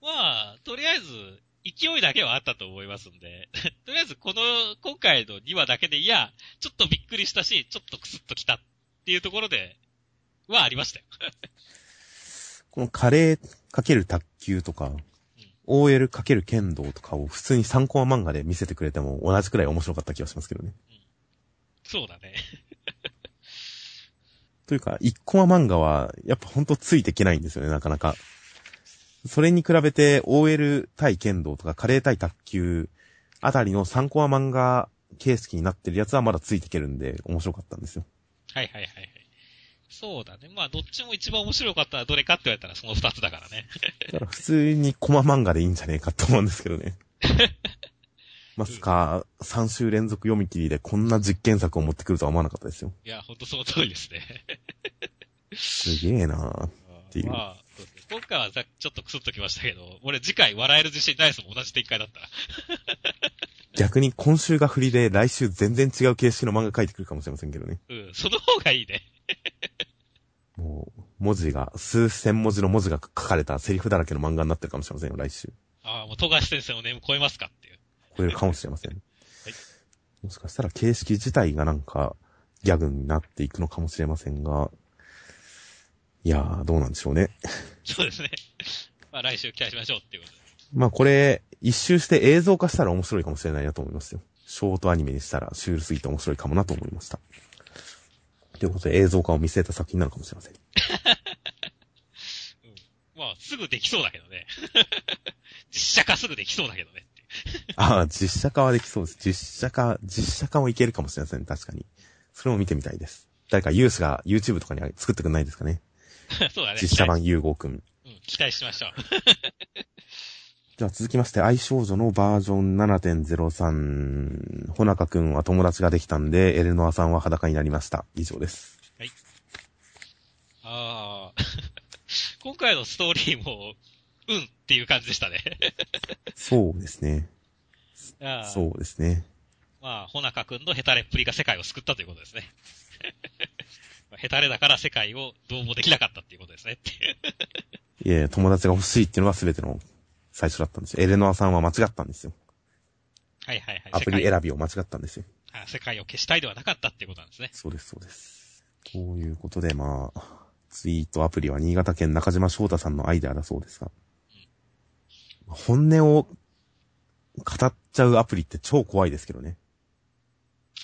まあ、とりあえず、勢いだけはあったと思いますんで、(laughs) とりあえずこの、今回の2話だけで、いや、ちょっとびっくりしたし、ちょっとクスッときたっていうところで、はありましたよ。(laughs) このカレーかける卓球とか、OL かける剣道とかを普通に3コマ漫画で見せてくれても同じくらい面白かった気がしますけどね。そうだね。(laughs) というか、1コマ漫画はやっぱほんとついていけないんですよね、なかなか。それに比べて OL 対剣道とかカレー対卓球あたりの3コマ漫画形式になってるやつはまだついていけるんで面白かったんですよ。はいはいはいはい。そうだね。まあ、どっちも一番面白かったらどれかって言われたらその二つだからね。(laughs) だから普通にコマ漫画でいいんじゃねえかと思うんですけどね。(laughs) まさか、3週連続読み切りでこんな実験作を持ってくるとは思わなかったですよ。いや、ほんとその通りですね。すげえなぁ。ていうまあ、はさちょっとクスッときましたけど、俺次回笑える自信ないですもん、同じ展開だったら。(laughs) 逆に今週が振りで来週全然違う形式の漫画書いてくるかもしれませんけどね。うん、その方がいいね。(laughs) もう、文字が、数千文字の文字が書かれたセリフだらけの漫画になってるかもしれませんよ、来週。ああ、もう富樫先生のネーム超えますかっていう。超えるかもしれません。もしかしたら形式自体がなんか、ギャグになっていくのかもしれませんが、いやー、どうなんでしょうね。そうですね。(laughs) まあ来週期待しましょうっていうことで。まあこれ、一周して映像化したら面白いかもしれないなと思いますよ。ショートアニメにしたらシュールすぎて面白いかもなと思いました。ということで映像化を見据えた作品なのかもしれません。(laughs) まあ、すぐできそうだけどね。(laughs) 実写化すぐできそうだけどね。ああ、実写化はできそうです。実写化、実写化もいけるかもしれません、確かに。それも見てみたいです。誰かユースが YouTube とかに作ってくんないですかね。(laughs) そうだね。実写版融合くん。期待。うん、期待しましょう。(laughs) じゃあ続きまして、愛少女のバージョン7.03。ほなかくんは友達ができたんで、エレノアさんは裸になりました。以上です。ああ。(laughs) 今回のストーリーも、うんっていう感じでしたね。そうですね。そうですね。まあ、ほなかくんのヘタレっぷりが世界を救ったということですね。まあヘタレだから世界をどうもできなかったっていうことですねっていう。いえ、友達が欲しいっていうのが全ての最初だったんですよ。エレノアさんは間違ったんですよ。はいはいはい。アプリ選びを間違ったんですよ。あ世界を消したいではなかったっていうことなんですね。そうです、そうです。ということで、まあ、ツイートアプリは新潟県中島翔太さんのアイデアだそうですが、本音を語っちゃうアプリって超怖いですけどね。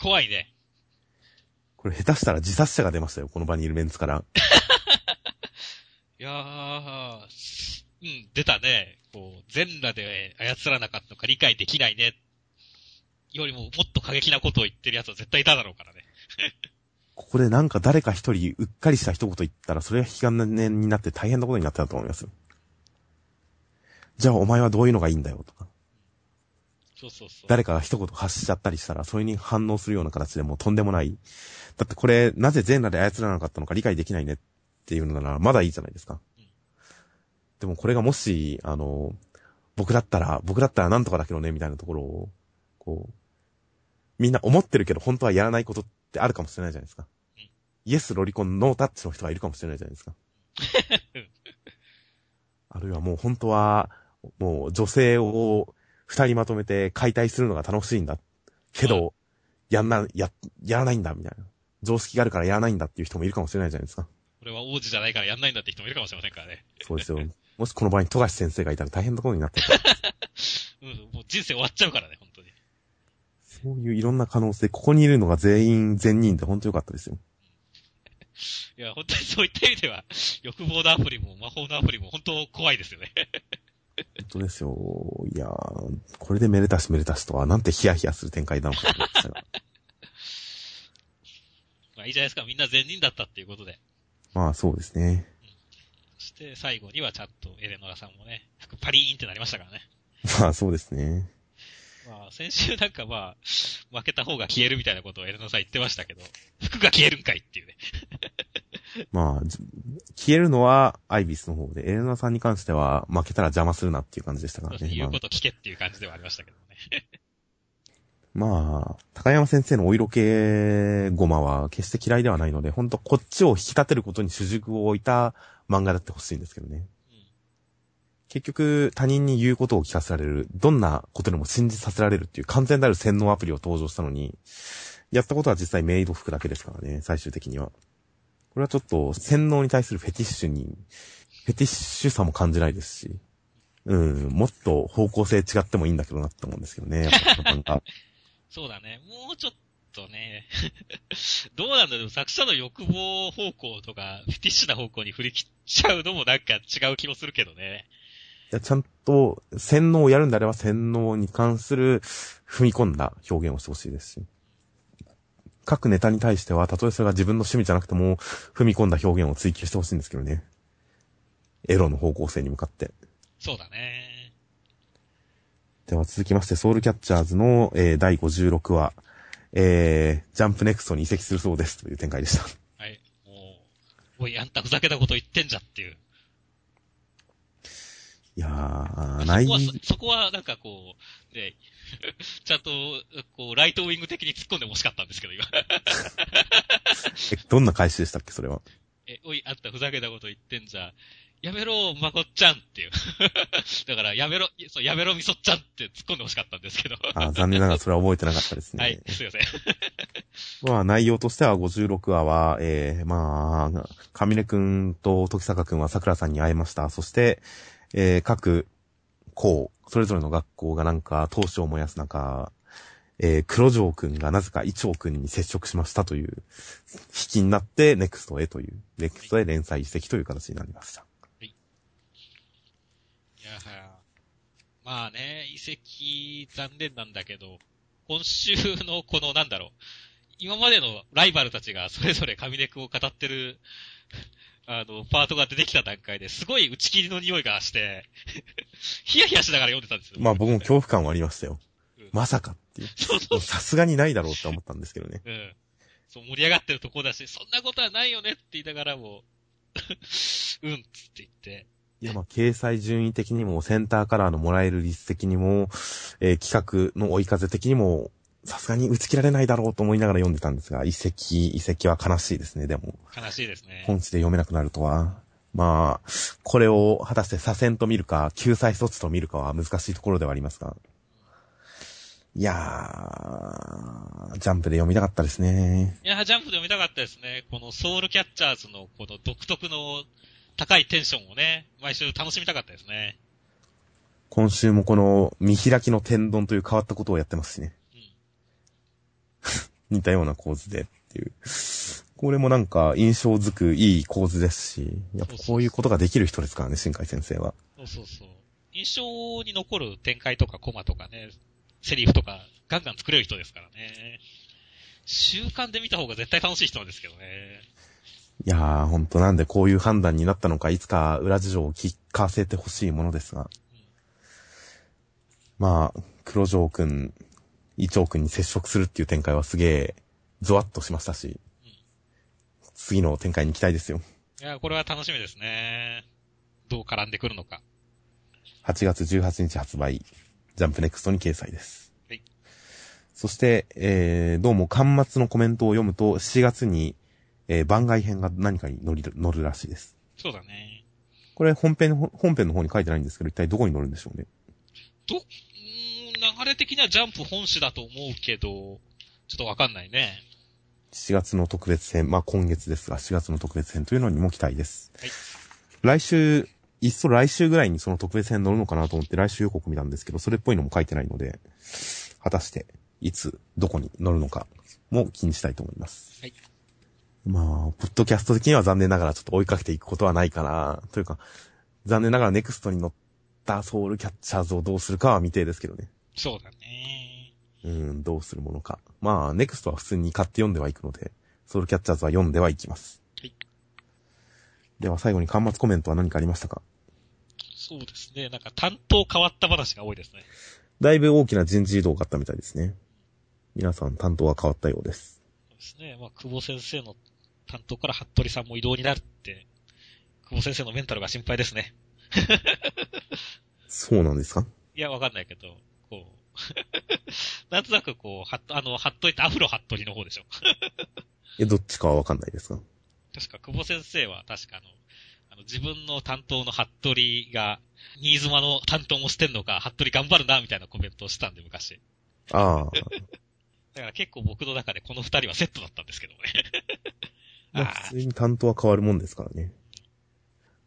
怖いね。これ下手したら自殺者が出ましたよ、この場にいるメンツから。(laughs) いやー、うん、出たね。こう、全裸で操らなかったのか理解できないね。よりももっと過激なことを言ってる奴は絶対いただろうからね。(laughs) ここでなんか誰か一人うっかりした一言言ったら、それが引き金になって大変なことになってたと思いますよ。じゃあお前はどういうのがいいんだよとか。そうそうそう。誰かが一言発しちゃったりしたら、それに反応するような形でもうとんでもない。だってこれ、なぜ全裸で操らなかったのか理解できないねっていうのなら、まだいいじゃないですか。でもこれがもし、あの、僕だったら、僕だったらなんとかだけどね、みたいなところを、こう、みんな思ってるけど本当はやらないことってあるかもしれないじゃないですか。イエスロリコンノータッチの人がいるかもしれないじゃないですか。(laughs) (laughs) あるいはもう本当は、もう女性を二人まとめて解体するのが楽しいんだ。けど、やんな、や、やらないんだ、みたいな。常識があるからやらないんだっていう人もいるかもしれないじゃないですか。俺は王子じゃないからやんないんだって人もいるかもしれませんからね。そうですよ。もしこの場に富樫先生がいたら大変なことになってた。(laughs) うん、もう人生終わっちゃうからね、本当に。そういういろんな可能性、ここにいるのが全員全人で本当よかったですよ。いや、本当にそういった意味では、欲望のアプリも魔法のアプリも本当怖いですよね。本当ですよ。いやー、これでめでたしめでたしとは、なんてヒヤヒヤする展開なのかと思いましたが。(laughs) まあいいじゃないですか、みんな善人だったっていうことで。まあそうですね。そして最後にはちゃんとエレノラさんもね、服パリーンってなりましたからね。まあそうですね。まあ先週なんかまあ、負けた方が消えるみたいなことをエレノラさん言ってましたけど、(laughs) 服が消えるんかいっていうね。まあ、じ消えるのはアイビスの方で、エレナさんに関しては負けたら邪魔するなっていう感じでしたからね。(laughs) 言うこと聞けっていう感じではありましたけどね。まあ、まあ、高山先生のお色気ゴマは決して嫌いではないので、ほんとこっちを引き立てることに主軸を置いた漫画だってほしいんですけどね。結局、他人に言うことを聞かせられる、どんなことでも信じさせられるっていう完全なる洗脳アプリを登場したのに、やったことは実際メイド服だけですからね、最終的には。これはちょっと洗脳に対するフェティッシュに、フェティッシュさも感じないですし、うん、もっと方向性違ってもいいんだけどなって思うんですけどね、やっぱ。(laughs) そうだね。もうちょっとね、(laughs) どうなんだろう、作者の欲望方向とか、フェティッシュな方向に振り切っちゃうのもなんか違う気もするけどね。いやちゃんと洗脳をやるんであれば洗脳に関する踏み込んだ表現をしてほしいですし。各ネタに対しては、たとえそれが自分の趣味じゃなくても、踏み込んだ表現を追求してほしいんですけどね。エロの方向性に向かって。そうだね。では続きまして、ソウルキャッチャーズの、えー第56話、えー、ジャンプネクストに移籍するそうですという展開でした。はい。もう、おい、あんたふざけたこと言ってんじゃっていう。いやー、ないそこは、そこはなんかこう、ね、(laughs) ちゃんと、こう、ライトウィング的に突っ込んでも欲しかったんですけど、今。(laughs) えどんな返しでしたっけ、それは？(laughs) え、おい、あんたふざけたこと言ってんじゃ、やめろ、まこっちゃんっていう。だから、やめろ、そう、やめろ、みそっちゃんって突っ込んで欲しかったんですけど。あー残念ながらそれは覚えてなかったですね。はい、すいません。まあ、内容としては56話は、えー、まあ、上根くんと時坂くんは桜さんに会えました。そして、えー、各校、それぞれの学校がなんか、闘志を燃やす中、えー、黒城くんがなぜか伊調くんに接触しましたという、引きになって、ネクストへという、ネクストへ連載移籍という形になりました。はいいやはまあね、遺跡残念なんだけど、今週のこのなんだろう、今までのライバルたちがそれぞれ神根くんを語ってる、あの、パートが出てきた段階ですごい打ち切りの匂いがして、(laughs) ヒヤヒヤしながら読んでたんですよ。まあ僕も恐怖感はありましたようん。まさかっていう。そうそうさすがにないだろうって思ったんですけどね。うん。そう、盛り上がってるとこだし、そんなことはないよねって言いながらも、(laughs) うんっつって言って、いや、まあ、掲載順位的にも、センターカラーのもらえる率的にも、えー企画の追い風的にも、さすがに打ち切られないだろうと思いながら読んでたんですが、遺跡、遺跡は悲しいですね、でも。悲しいですね。本誌で読めなくなるとは。まあ、これを果たして左遷と見るか、救済措置と見るかは難しいところではありますが。いやー、ジャンプで読みたかったですね。いや、ジャンプで読みたかったですね。このソウルキャッチャーズのこの独特の高いテンションをね、毎週楽しみたかったですね。今週もこの見開きの天丼という変わったことをやってますしね。うん。似たような構図でっていう。これもなんか印象づくいい構図ですし、やっぱこういうことができる人ですからね、新海先生は。そうそうそう。印象に残る展開とかコマとかね、セリフとかガンガン作れる人ですからね。習慣で見た方が絶対楽しい人なんですけどね。いやー、ほんとなんでこういう判断になったのか、いつか裏事情を聞かせてほしいものですが。まあ、黒城くん、伊調くんに接触するっていう展開はすげえ、ゾワッとしましたし、次の展開に期待ですよ。いや、これは楽しみですね。どう絡んでくるのか。8月18日発売、ジャンプネクストに掲載です。はいそして、えー、どうも端末のコメントを読むと、7月に、えー番外編が何かに乗り乗るらしいです。そうだね。これ本編本編の方に書いてないんですけど、一体どこに乗るんでしょうね。と、うーん、流れ的にはジャンプ本誌だと思うけど、ちょっとわかんないね。7月の特別編、まあ今月ですが、4月の特別編というのにも期待です。はい来週、いっそ来週ぐらいにその特別編乗るのかなと思って来週予告見たんですけど、それっぽいのも書いてないので、果たして、いつ、どこに乗るのかも気にしたいと思います。はいまあ、ポッドキャスト的には残念ながらちょっと追いかけていくことはないかな、というか、残念ながらネクストに乗ったソウルキャッチャーズをどうするかは未定ですけどね。そうだね。うん、どうするものか。まあ、ネクストは普通に買って読んではいくので、ソウルキャッチャーズは読んではいきます。はいでは最後に端末コメントは何かありましたか？そうですね。なんか担当変わった話が多いですね。だいぶ大きな人事異動があったみたいですね。皆さん担当は変わったようです。そうですね。まあ、久保先生の担当から服部さんも異動になるって、久保先生のメンタルが心配ですね。そうなんですか？いや、わかんないけど、(laughs) なんとなくこう、はっと、あの、服部ってアフロ服部の方でしょ。(laughs) え、どっちかはわかんないですか？確か、久保先生は確かあの、あの自分の担当の服部が、新妻の担当もしてんのか、服部頑張るな、みたいなコメントをしたんで、昔。ああ。(laughs) だから結構僕の中でこの二人はセットだったんですけどね。まああ普通に担当は変わるもんですからね。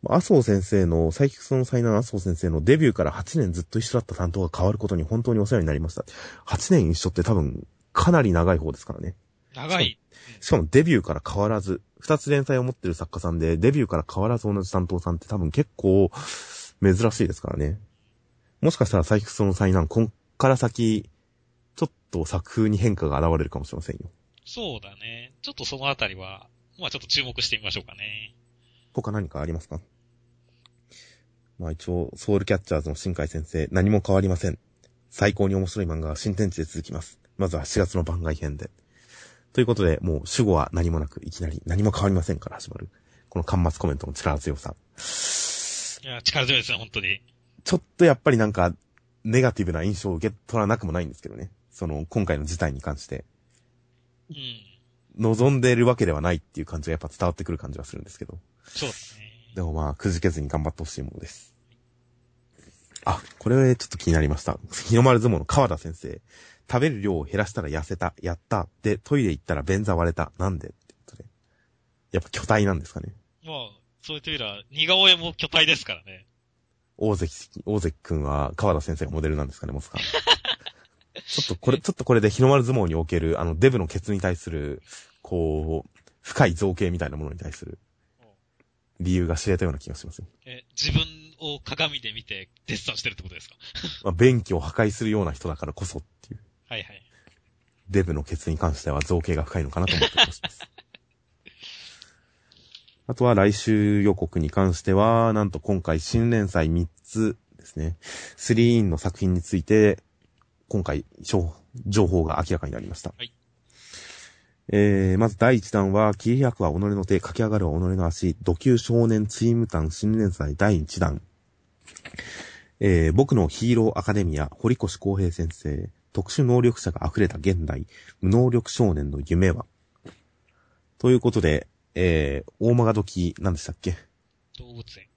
まあ麻生先生の、サイキクスの災難麻生先生のデビューから8年ずっと一緒だった担当が変わることに本当にお世話になりました。8年一緒って多分、かなり長い方ですからね。長い。しかもデビューから変わらず、二つ連載を持ってる作家さんで、デビューから変わらず同じ担当さんって多分結構珍しいですからね。もしかしたらサイキクスの災難、こっから先、ちょっと作風に変化が現れるかもしれませんよ。そうだね。ちょっとそのあたりは、まあちょっと注目してみましょうかね。他何かありますか？まあ一応、ソウルキャッチャーズの新海先生、何も変わりません。最高に面白い漫画は新天地で続きます。まずは4月の番外編で。ということで、もう主語は何もなく、いきなり何も変わりませんから始まる。この端末コメントの力強さ。いや、力強いですね、本当に。ちょっとやっぱりなんか、ネガティブな印象を受け取らなくもないんですけどね。その、今回の事態に関して。うん。望んでいるわけではないっていう感じがやっぱ伝わってくる感じはするんですけど。そうだね。でもまあ、くじけずに頑張ってほしいものです。あ、これちょっと気になりました。日の丸相撲の川田先生。食べる量を減らしたら痩せた。やった。で、トイレ行ったら便座割れた。なんでってことで。やっぱ巨体なんですかね。まあ、そういうというら、似顔絵も巨体ですからね。大関、大関くんは川田先生がモデルなんですかね、もしか。ちょっとこれ、ちょっとこれで日の丸相撲における、あの、デブのケツに対する、こう、深い造形みたいなものに対する理由が知れたような気がしますよ。え、自分を鏡で見てデッサンしてるってことですか？(laughs) まあ、便器を破壊するような人だからこそっていう。はいはい。デブのケツに関しては造形が深いのかなと思ってます。(laughs) あとは来週予告に関しては、なんと今回新連載3つですね。3インの作品について、今回、情情報が明らかになりました。はいえー、まず第1弾は、切り開くは己の手、駆け上がるは己の足、土球少年チーム団新連載第1弾。えー、僕のヒーローアカデミア、堀越康平先生、特殊能力者が溢れた現代、無能力少年の夢は？ということで、えー、大曲時、何でしたっけ？動物園。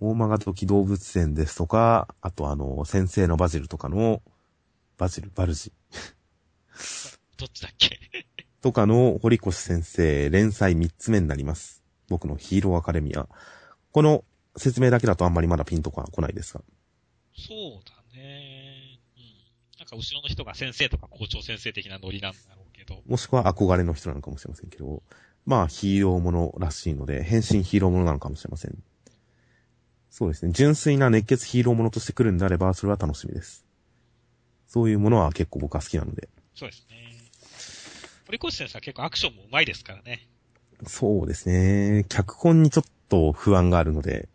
大曲時動物園ですとか、あとあの、先生のバジルとかの、バジル、バルジ (laughs) どっちだっけ？(laughs) とかの堀越先生連載3つ目になります。僕のヒーローアカデミア。この説明だけだとあんまりまだピンとか来ないですが。そうだね。うん。なんか後ろの人が先生とか校長先生的なノリなんだろうけど。もしくは憧れの人なのかもしれませんけど、まあヒーローものらしいので、変身ヒーローものなのかもしれません。そうですね。純粋な熱血ヒーローものとして来るんであれば、それは楽しみです。そういうものは結構僕は好きなので。そうですね。堀越先生は結構アクションも上手いですからね。そうですね。脚本にちょっと不安があるので、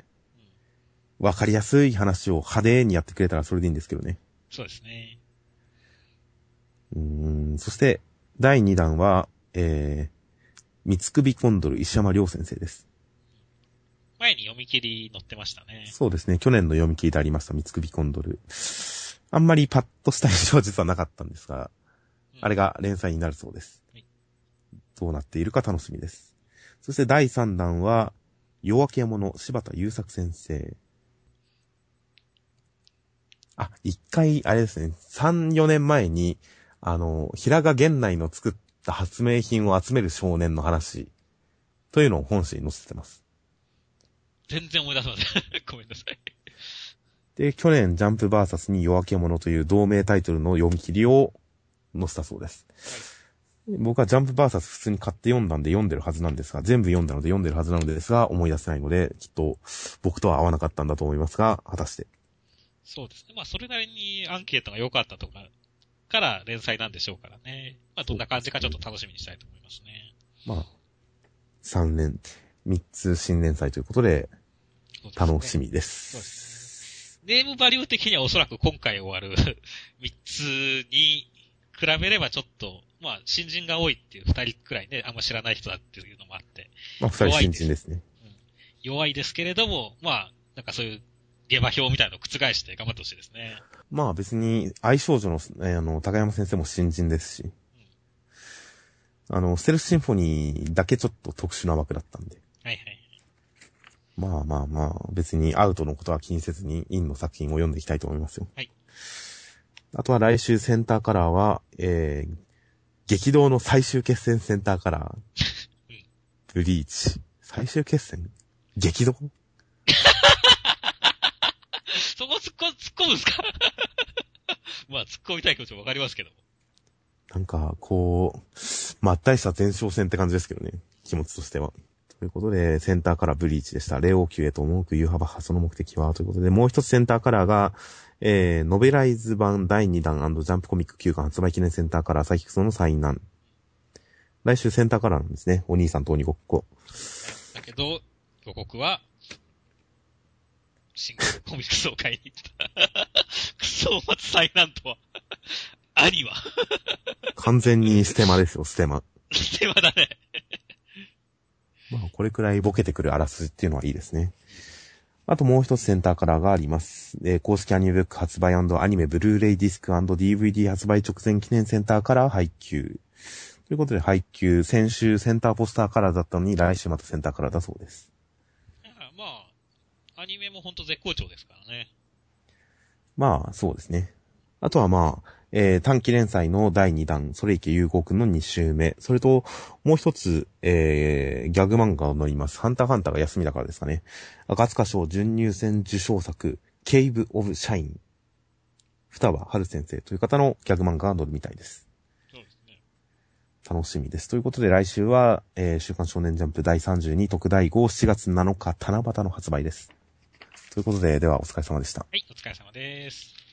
うん。わかりやすい話を派手にやってくれたらそれでいいんですけどね。そうですね。うーん、そして、第2弾は、えー、三つ首コンドル石山良先生です。前に読み切り載ってましたね。そうですね。去年の読み切りでありました三つ首コンドル。あんまりパッとした印象は実はなかったんですが、うんあれが連載になるそうですはい。どうなっているか楽しみです。そして第3弾は、夜明け者柴田優作先生。あ、一回、あれですね、3、4年前に、あの、平賀源内の作った発明品を集める少年の話、というのを本誌に載せてます。全然思い出せません。(laughs) ごめんなさい。で、去年、ジャンプバーサスに夜明け者という同名タイトルの読み切りを載せたそうです。僕はジャンプバーサス普通に買って読んだんで読んでるはずなんですが、全部読んだので読んでるはずなのですが、思い出せないので、きっと僕とは合わなかったんだと思いますが、果たして。そうですね。まあ、それなりにアンケートが良かったとか、から連載なんでしょうからね。まあ、どんな感じかちょっと楽しみにしたいと思いますね。まあ、3年、3つ新連載ということで、楽しみで。そうですすね。ネームバリュー的にはおそらく今回終わる (laughs) 3つに比べればちょっと、まあ、新人が多いっていう2人くらいね、あんま知らない人だっていうのもあって、まあ、2人新人ですね。弱いですけれども、まあ、なんかそういう下馬評みたいなのを覆して頑張ってほしいですね。まあ別に、愛少女の、えーあの、高山先生も新人ですし、あの、ステルスシンフォニーだけちょっと特殊な枠だったんで。まあまあまあ、別にアウトのことは気にせずに、インの作品を読んでいきたいと思いますよ。はい。あとは来週センターカラーは、えー、激動の最終決戦センターカラーうん。 BLEACH。最終決戦？激動？そこ突っ込突っ込むんですか？(laughs) まあ、突っ込みたい気持ちもわかりますけども。なんか、こう、まったりした前哨戦って感じですけどね。気持ちとしては。ということで、センターカラーブリーチでした。霊王級へと思うく U 幅派その目的はということで、もう一つセンターカラーが、えー、ノベライズ版第2弾ジャンプコミック9巻発売記念センターカラーサイキクソのサインナン。来週センターカラーなんですね。お兄さんと鬼ごっこ。だけど、予告は、新コミック総会に行った。クソを待つ災難とは。兄は。完全にステマですよ、ステマ。ステマだね。まあ、これくらいボケてくるあらすじっていうのはいいですね。あともう一つセンターカラーがあります。えー公式アニメブック発売アニメブルーレイディスク &DVD 発売直前記念センターカラー配給。ということで配給、先週センターポスターカラーだったのに来週またセンターカラーだそうです。まあ、アニメもほんと絶好調ですからね。まあ、そうですね。あとはまあ、えー短期連載の第2弾、それいけ融合くんの2週目。それと、もう一つ、えーギャグ漫画を乗ります。ハンターハンターが休みだからですかね。赤塚賞準入選受賞作、ケイブ・オブ・シャイン。双葉春先生という方のギャグ漫画が載るみたいです。そうですね。楽しみです。ということで来週は、えー週刊少年ジャンプ第32特大号7月7日七夕の発売です。ということで、ではお疲れ様でした。はい、お疲れ様です。